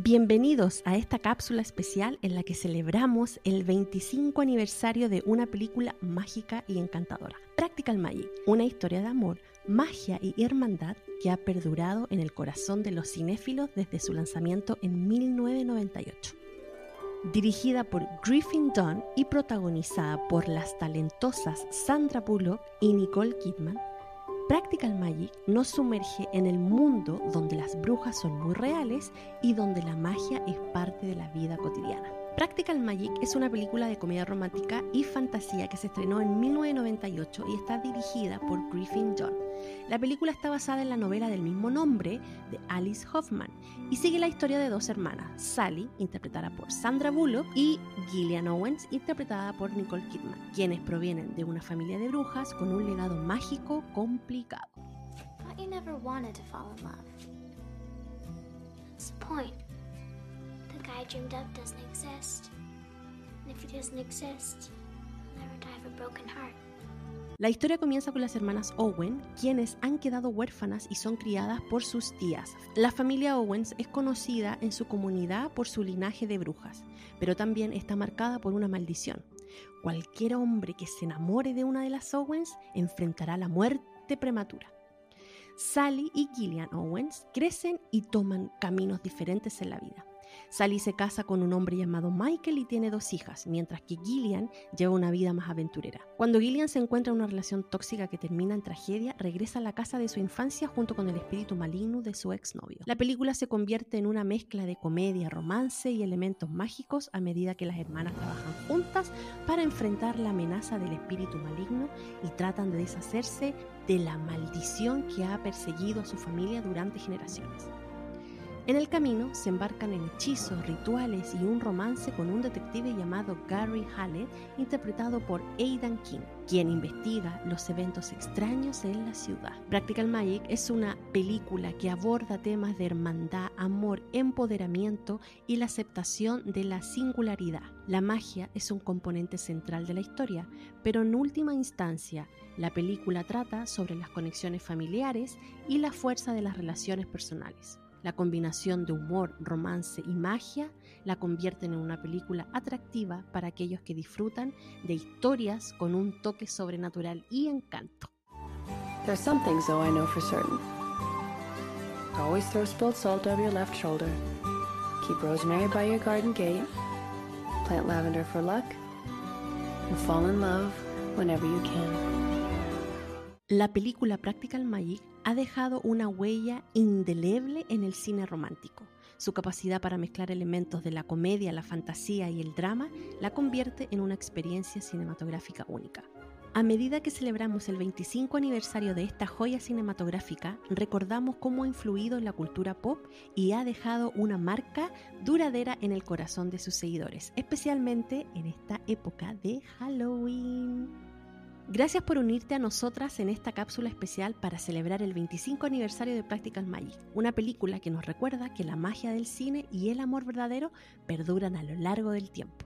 Bienvenidos a esta cápsula especial en la que celebramos el 25 aniversario de una película mágica y encantadora, Practical Magic, una historia de amor, magia y hermandad que ha perdurado en el corazón de los cinéfilos desde su lanzamiento en 1998. Dirigida por Griffin Dunn y protagonizada por las talentosas Sandra Bullock y Nicole Kidman, Practical Magic nos sumerge en el mundo donde las brujas son muy reales y donde la magia es parte de la vida cotidiana. Practical Magic es una película de comedia romántica y fantasía que se estrenó en 1998 y está dirigida por Griffin John. La película está basada en la novela del mismo nombre de Alice Hoffman y sigue la historia de dos hermanas, Sally, interpretada por Sandra Bullock, y Gillian Owens, interpretada por Nicole Kidman, quienes provienen de una familia de brujas con un legado mágico complicado. La historia comienza con las hermanas Owen, quienes han quedado huérfanas y son criadas por sus tías. La familia Owens es conocida en su comunidad por su linaje de brujas, pero también está marcada por una maldición. Cualquier hombre que se enamore de una de las Owens enfrentará la muerte prematura. Sally y Gillian Owens crecen y toman caminos diferentes en la vida. Sally se casa con un hombre llamado Michael y tiene dos hijas, mientras que Gillian lleva una vida más aventurera. Cuando Gillian se encuentra en una relación tóxica que termina en tragedia, regresa a la casa de su infancia junto con el espíritu maligno de su exnovio. La película se convierte en una mezcla de comedia, romance y elementos mágicos a medida que las hermanas trabajan juntas para enfrentar la amenaza del espíritu maligno y tratan de deshacerse de la maldición que ha perseguido a su familia durante generaciones. En el camino se embarcan en hechizos, rituales y un romance con un detective llamado Gary Hallett, interpretado por Aidan King, quien investiga los eventos extraños en la ciudad. Practical Magic es una película que aborda temas de hermandad, amor, empoderamiento y la aceptación de la singularidad. La magia es un componente central de la historia, pero en última instancia, la película trata sobre las conexiones familiares y la fuerza de las relaciones personales. La combinación de humor, romance y magia la convierten en una película atractiva para aquellos que disfrutan de historias con un toque sobrenatural y encanto. There's some things though I know for certain. Always throw spilled salt over your left shoulder. Keep rosemary by your garden gate. Plant lavender for luck. And fall in love whenever you can. La película Practical Magic ha dejado una huella indeleble en el cine romántico. Su capacidad para mezclar elementos de la comedia, la fantasía y el drama la convierte en una experiencia cinematográfica única. A medida que celebramos el 25 aniversario de esta joya cinematográfica, recordamos cómo ha influido en la cultura pop y ha dejado una marca duradera en el corazón de sus seguidores, especialmente en esta época de Halloween. Gracias por unirte a nosotras en esta cápsula especial para celebrar el 25 aniversario de Practical Magic, una película que nos recuerda que la magia del cine y el amor verdadero perduran a lo largo del tiempo.